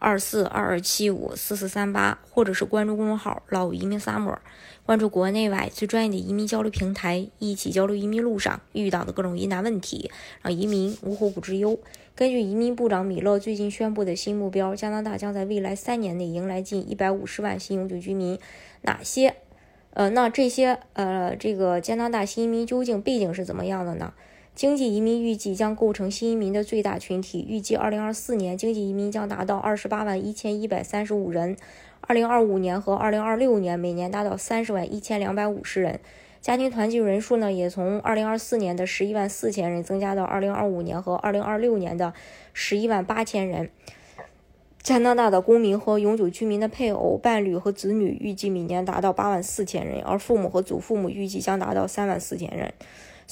二四二二七五四四三八，或者是关注公众号“老移民 Summer”，关注国内外最专业的移民交流平台，一起交流移民路上遇到的各种疑难问题，让移民无后顾之忧。根据移民部长米勒最近宣布的新目标，加拿大将在未来三年内迎来近一百五十万新永久居民。哪些？呃，那这些呃，这个加拿大新移民究竟背景是怎么样的呢？经济移民预计将构成新移民的最大群体，预计2024年经济移民将达到28万1135人，2025年和2026年每年达到30万1250人。家庭团聚人数呢，也从2024年的11万4000人增加到2025年和2026年的11万8000人。加拿大的公民和永久居民的配偶、伴侣和子女预计每年达到八万四千人，而父母和祖父母预计将达到三万四千人。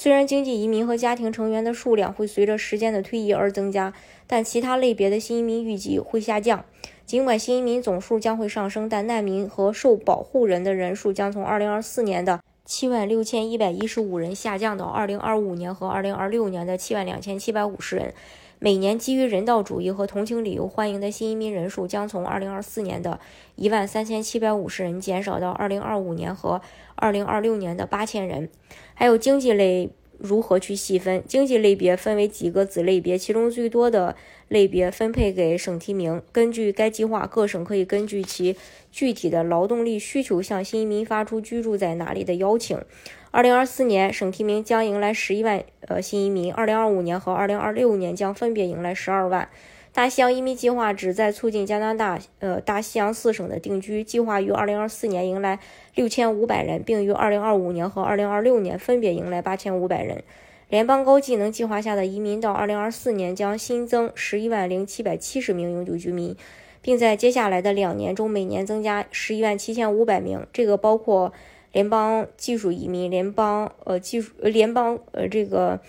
虽然经济移民和家庭成员的数量会随着时间的推移而增加，但其他类别的新移民预计会下降。尽管新移民总数将会上升，但难民和受保护人的人数将从2024年的七万六千一百一十五人下降到2025年和2026年的七万两千七百五十人。每年基于人道主义和同情理由欢迎的新移民人数将从2024年的一万三千七百五十人减少到2025年和2026年的八千人。还有经济类如何去细分？经济类别分为几个子类别，其中最多的类别分配给省提名。根据该计划，各省可以根据其具体的劳动力需求向新移民发出居住在哪里的邀请。二零二四年，省提名将迎来十一万呃新移民；二零二五年和二零二六年将分别迎来十二万。大西洋移民计划旨在促进加拿大呃大西洋四省的定居，计划于二零二四年迎来六千五百人，并于二零二五年和二零二六年分别迎来八千五百人。联邦高技能计划下的移民到二零二四年将新增十一万零七百七十名永久居民，并在接下来的两年中每年增加十一万七千五百名。这个包括。联邦技术移民、联邦呃技术、联邦呃这个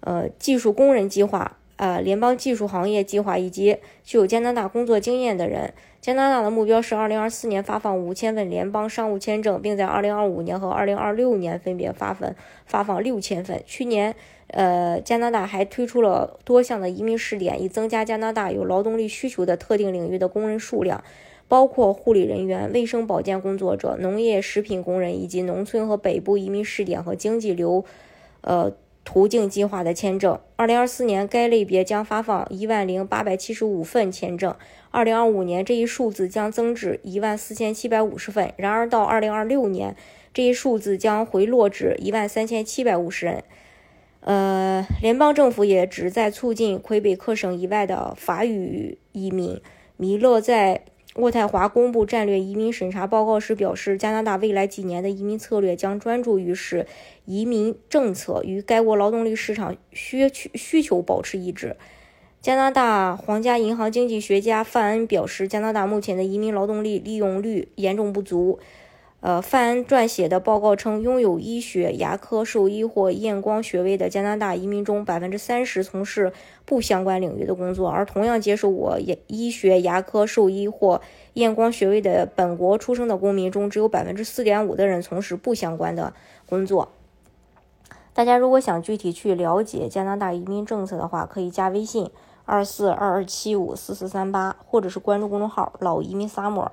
呃技术工人计划啊、联邦技术行业计划以及具有加拿大工作经验的人。加拿大的目标是二零二四年发放五千份联邦商务签证，并在二零二五年和二零二六年分别发份发放六千份。去年，呃，加拿大还推出了多项的移民试点，以增加加拿大有劳动力需求的特定领域的工人数量。包括护理人员、卫生保健工作者、农业食品工人以及农村和北部移民试点和经济流，呃途径计划的签证。二零二四年，该类别将发放一万零八百七十五份签证。二零二五年，这一数字将增至一万四千七百五十份。然而，到二零二六年，这一数字将回落至一万三千七百五十人。呃，联邦政府也旨在促进魁北克省以外的法语移民。米勒在。渥太华公布战略移民审查报告时表示，加拿大未来几年的移民策略将专注于使移民政策与该国劳动力市场需需求保持一致。加拿大皇家银行经济学家范恩表示，加拿大目前的移民劳动力利用率严重不足。呃，范恩撰写的报告称，拥有医学、牙科、兽医或验光学位的加拿大移民中，百分之三十从事不相关领域的工作；而同样接受我医医学、牙科、兽医或验光学位的本国出生的公民中，只有百分之四点五的人从事不相关的工作。大家如果想具体去了解加拿大移民政策的话，可以加微信二四二二七五四四三八，或者是关注公众号“老移民萨摩”。